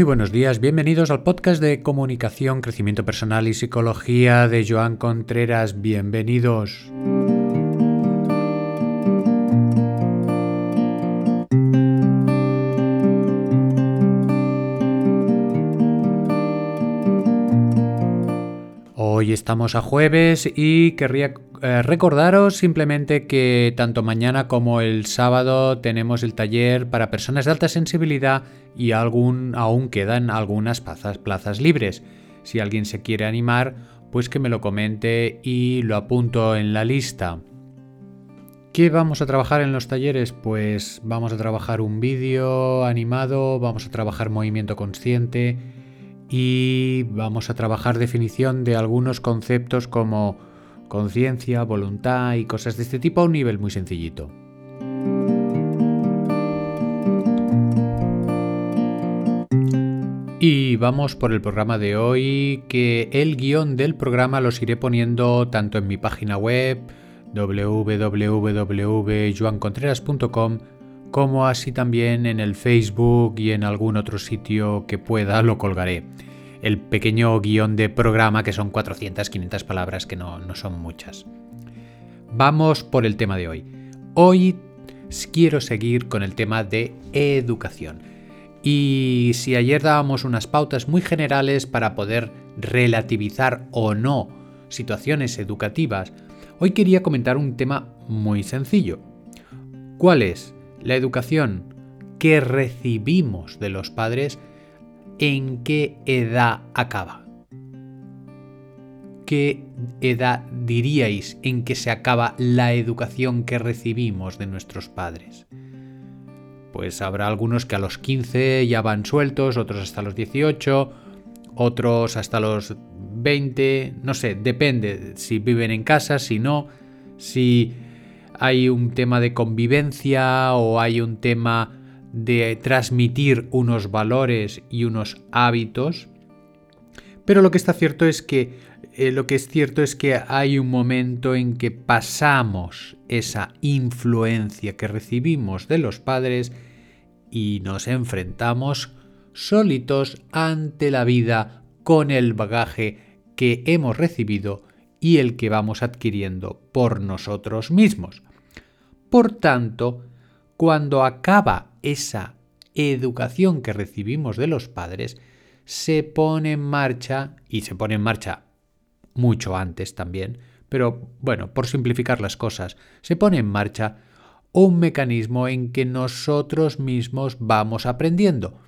Muy buenos días, bienvenidos al podcast de comunicación, crecimiento personal y psicología de Joan Contreras. Bienvenidos. Hoy estamos a jueves y querría eh, recordaros simplemente que tanto mañana como el sábado tenemos el taller para personas de alta sensibilidad y aún quedan algunas plazas, plazas libres. Si alguien se quiere animar, pues que me lo comente y lo apunto en la lista. ¿Qué vamos a trabajar en los talleres? Pues vamos a trabajar un vídeo animado, vamos a trabajar movimiento consciente y vamos a trabajar definición de algunos conceptos como conciencia, voluntad y cosas de este tipo a un nivel muy sencillito. Y vamos por el programa de hoy, que el guion del programa los iré poniendo tanto en mi página web www.joancontreras.com como así también en el Facebook y en algún otro sitio que pueda lo colgaré el pequeño guion de programa que son 400, 500 palabras que no, no son muchas. Vamos por el tema de hoy. Hoy quiero seguir con el tema de educación. Y si ayer dábamos unas pautas muy generales para poder relativizar o no situaciones educativas, hoy quería comentar un tema muy sencillo. ¿Cuál es la educación que recibimos de los padres en qué edad acaba. ¿Qué edad diríais en que se acaba la educación que recibimos de nuestros padres? Pues habrá algunos que a los 15 ya van sueltos, otros hasta los 18, otros hasta los 20, no sé, depende si viven en casa, si no, si hay un tema de convivencia o hay un tema de transmitir unos valores y unos hábitos. Pero lo que está cierto es que eh, lo que es cierto es que hay un momento en que pasamos esa influencia que recibimos de los padres y nos enfrentamos solitos ante la vida con el bagaje que hemos recibido y el que vamos adquiriendo por nosotros mismos. Por tanto, cuando acaba esa educación que recibimos de los padres se pone en marcha, y se pone en marcha mucho antes también, pero bueno, por simplificar las cosas, se pone en marcha un mecanismo en que nosotros mismos vamos aprendiendo.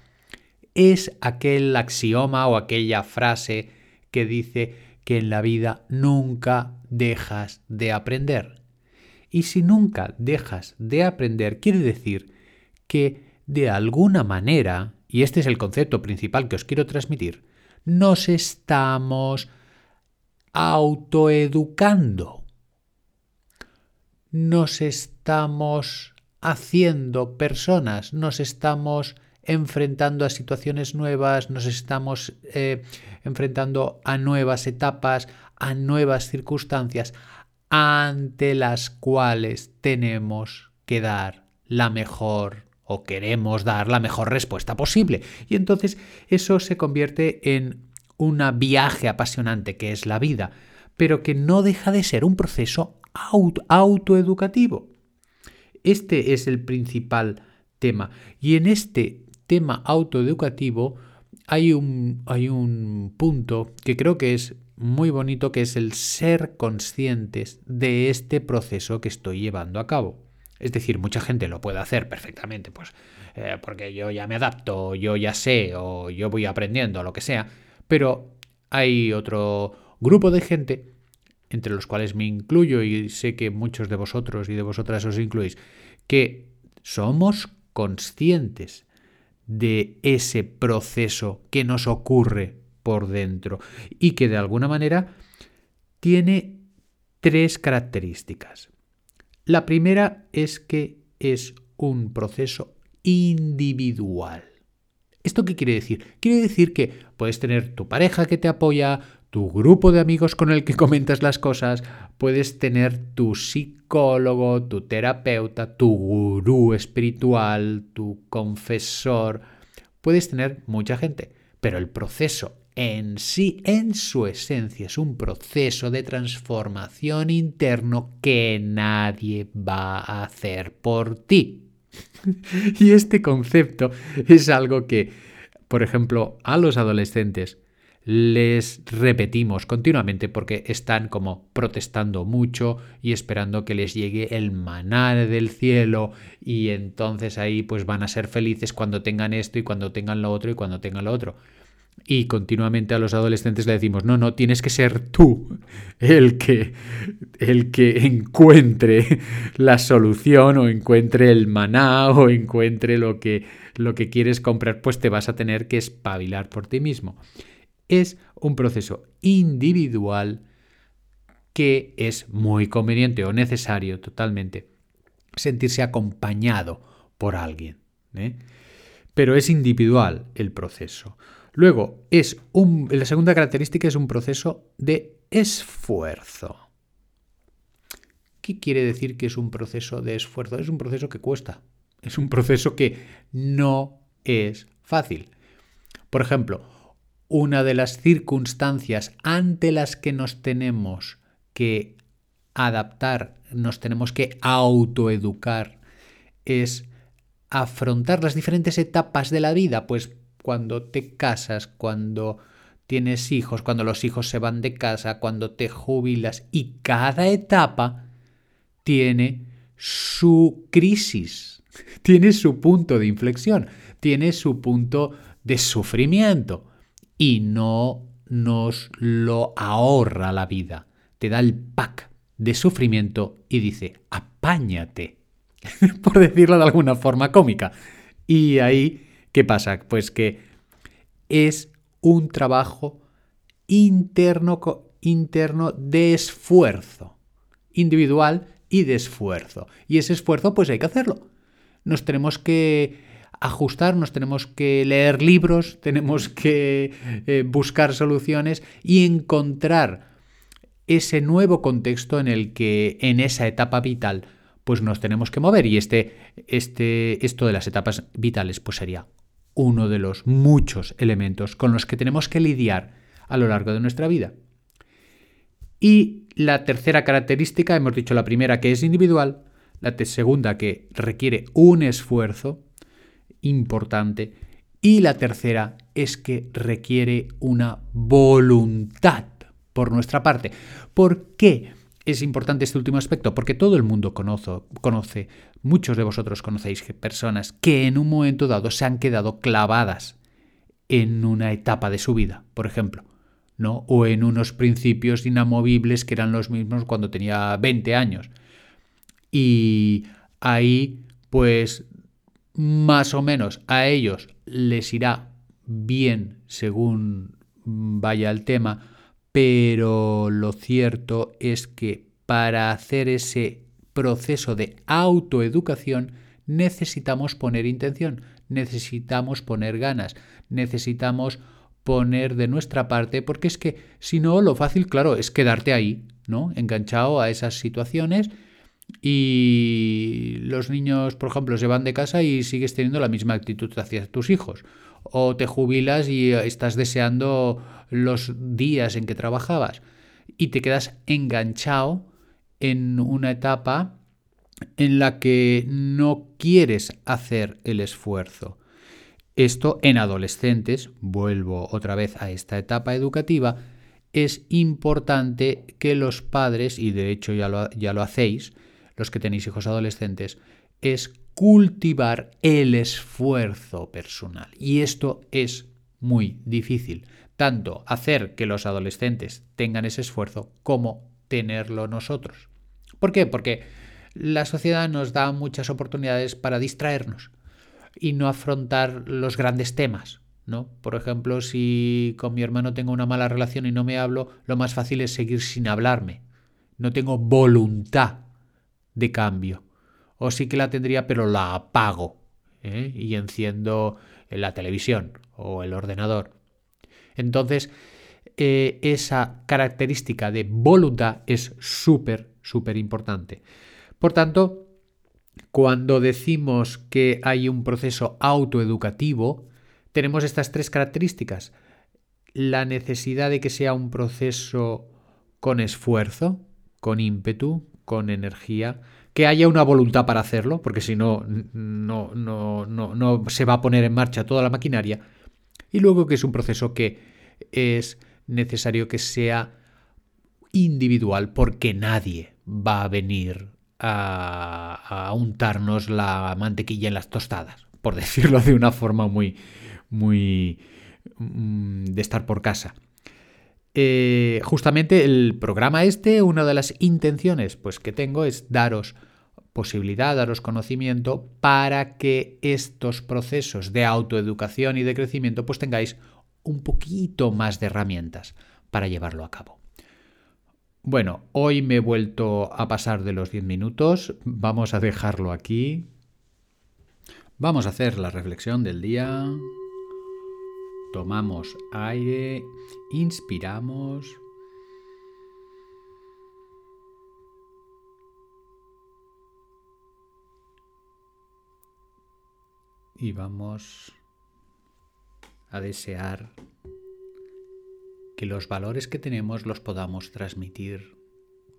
Es aquel axioma o aquella frase que dice que en la vida nunca dejas de aprender. Y si nunca dejas de aprender, quiere decir que de alguna manera, y este es el concepto principal que os quiero transmitir, nos estamos autoeducando. Nos estamos haciendo personas, nos estamos enfrentando a situaciones nuevas, nos estamos eh, enfrentando a nuevas etapas, a nuevas circunstancias, ante las cuales tenemos que dar la mejor o queremos dar la mejor respuesta posible. Y entonces eso se convierte en un viaje apasionante que es la vida, pero que no deja de ser un proceso autoeducativo. Este es el principal tema. Y en este tema autoeducativo hay un, hay un punto que creo que es muy bonito, que es el ser conscientes de este proceso que estoy llevando a cabo. Es decir, mucha gente lo puede hacer perfectamente, pues eh, porque yo ya me adapto, yo ya sé, o yo voy aprendiendo, lo que sea. Pero hay otro grupo de gente, entre los cuales me incluyo, y sé que muchos de vosotros y de vosotras os incluís, que somos conscientes de ese proceso que nos ocurre por dentro y que de alguna manera tiene tres características. La primera es que es un proceso individual. ¿Esto qué quiere decir? Quiere decir que puedes tener tu pareja que te apoya, tu grupo de amigos con el que comentas las cosas, puedes tener tu psicólogo, tu terapeuta, tu gurú espiritual, tu confesor, puedes tener mucha gente, pero el proceso en sí, en su esencia, es un proceso de transformación interno que nadie va a hacer por ti. y este concepto es algo que, por ejemplo, a los adolescentes les repetimos continuamente porque están como protestando mucho y esperando que les llegue el maná del cielo y entonces ahí pues van a ser felices cuando tengan esto y cuando tengan lo otro y cuando tengan lo otro. Y continuamente a los adolescentes le decimos, no, no, tienes que ser tú el que, el que encuentre la solución o encuentre el maná o encuentre lo que, lo que quieres comprar, pues te vas a tener que espabilar por ti mismo. Es un proceso individual que es muy conveniente o necesario totalmente sentirse acompañado por alguien. ¿eh? Pero es individual el proceso. Luego, es un, la segunda característica es un proceso de esfuerzo. ¿Qué quiere decir que es un proceso de esfuerzo? Es un proceso que cuesta. Es un proceso que no es fácil. Por ejemplo, una de las circunstancias ante las que nos tenemos que adaptar, nos tenemos que autoeducar, es afrontar las diferentes etapas de la vida, pues cuando te casas, cuando tienes hijos, cuando los hijos se van de casa, cuando te jubilas y cada etapa tiene su crisis, tiene su punto de inflexión, tiene su punto de sufrimiento y no nos lo ahorra la vida. Te da el pack de sufrimiento y dice, apáñate, por decirlo de alguna forma cómica. Y ahí ¿Qué pasa? Pues que es un trabajo interno, interno de esfuerzo, individual y de esfuerzo. Y ese esfuerzo pues hay que hacerlo. Nos tenemos que ajustar, nos tenemos que leer libros, tenemos que eh, buscar soluciones y encontrar ese nuevo contexto en el que en esa etapa vital pues nos tenemos que mover y este, este, esto de las etapas vitales pues sería uno de los muchos elementos con los que tenemos que lidiar a lo largo de nuestra vida. Y la tercera característica, hemos dicho la primera que es individual, la segunda que requiere un esfuerzo importante y la tercera es que requiere una voluntad por nuestra parte. ¿Por qué? Es importante este último aspecto porque todo el mundo conoce, muchos de vosotros conocéis personas que en un momento dado se han quedado clavadas en una etapa de su vida, por ejemplo, ¿no? O en unos principios inamovibles que eran los mismos cuando tenía 20 años. Y ahí, pues, más o menos a ellos les irá bien según vaya el tema, pero lo cierto es que para hacer ese proceso de autoeducación necesitamos poner intención, necesitamos poner ganas, necesitamos poner de nuestra parte, porque es que si no, lo fácil, claro, es quedarte ahí, ¿no? Enganchado a esas situaciones y los niños, por ejemplo, se van de casa y sigues teniendo la misma actitud hacia tus hijos o te jubilas y estás deseando los días en que trabajabas y te quedas enganchado en una etapa en la que no quieres hacer el esfuerzo. Esto en adolescentes, vuelvo otra vez a esta etapa educativa, es importante que los padres, y de hecho ya lo, ya lo hacéis, los que tenéis hijos adolescentes, es cultivar el esfuerzo personal. Y esto es muy difícil, tanto hacer que los adolescentes tengan ese esfuerzo como tenerlo nosotros. ¿Por qué? Porque la sociedad nos da muchas oportunidades para distraernos y no afrontar los grandes temas. ¿no? Por ejemplo, si con mi hermano tengo una mala relación y no me hablo, lo más fácil es seguir sin hablarme. No tengo voluntad de cambio o sí que la tendría, pero la apago ¿eh? y enciendo la televisión o el ordenador. Entonces, eh, esa característica de voluntad es súper, súper importante. Por tanto, cuando decimos que hay un proceso autoeducativo, tenemos estas tres características. La necesidad de que sea un proceso con esfuerzo, con ímpetu, con energía, que haya una voluntad para hacerlo, porque si no, no, no, no, se va a poner en marcha toda la maquinaria. Y luego que es un proceso que es necesario que sea individual, porque nadie va a venir a, a untarnos la mantequilla en las tostadas, por decirlo de una forma muy, muy mm, de estar por casa. Eh, justamente el programa este, una de las intenciones pues, que tengo es daros posibilidad, daros conocimiento para que estos procesos de autoeducación y de crecimiento pues tengáis un poquito más de herramientas para llevarlo a cabo. Bueno, hoy me he vuelto a pasar de los 10 minutos, vamos a dejarlo aquí. Vamos a hacer la reflexión del día. Tomamos aire, inspiramos. Y vamos a desear que los valores que tenemos los podamos transmitir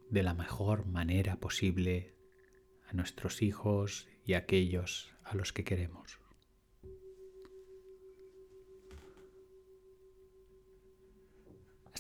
de la mejor manera posible a nuestros hijos y a aquellos a los que queremos.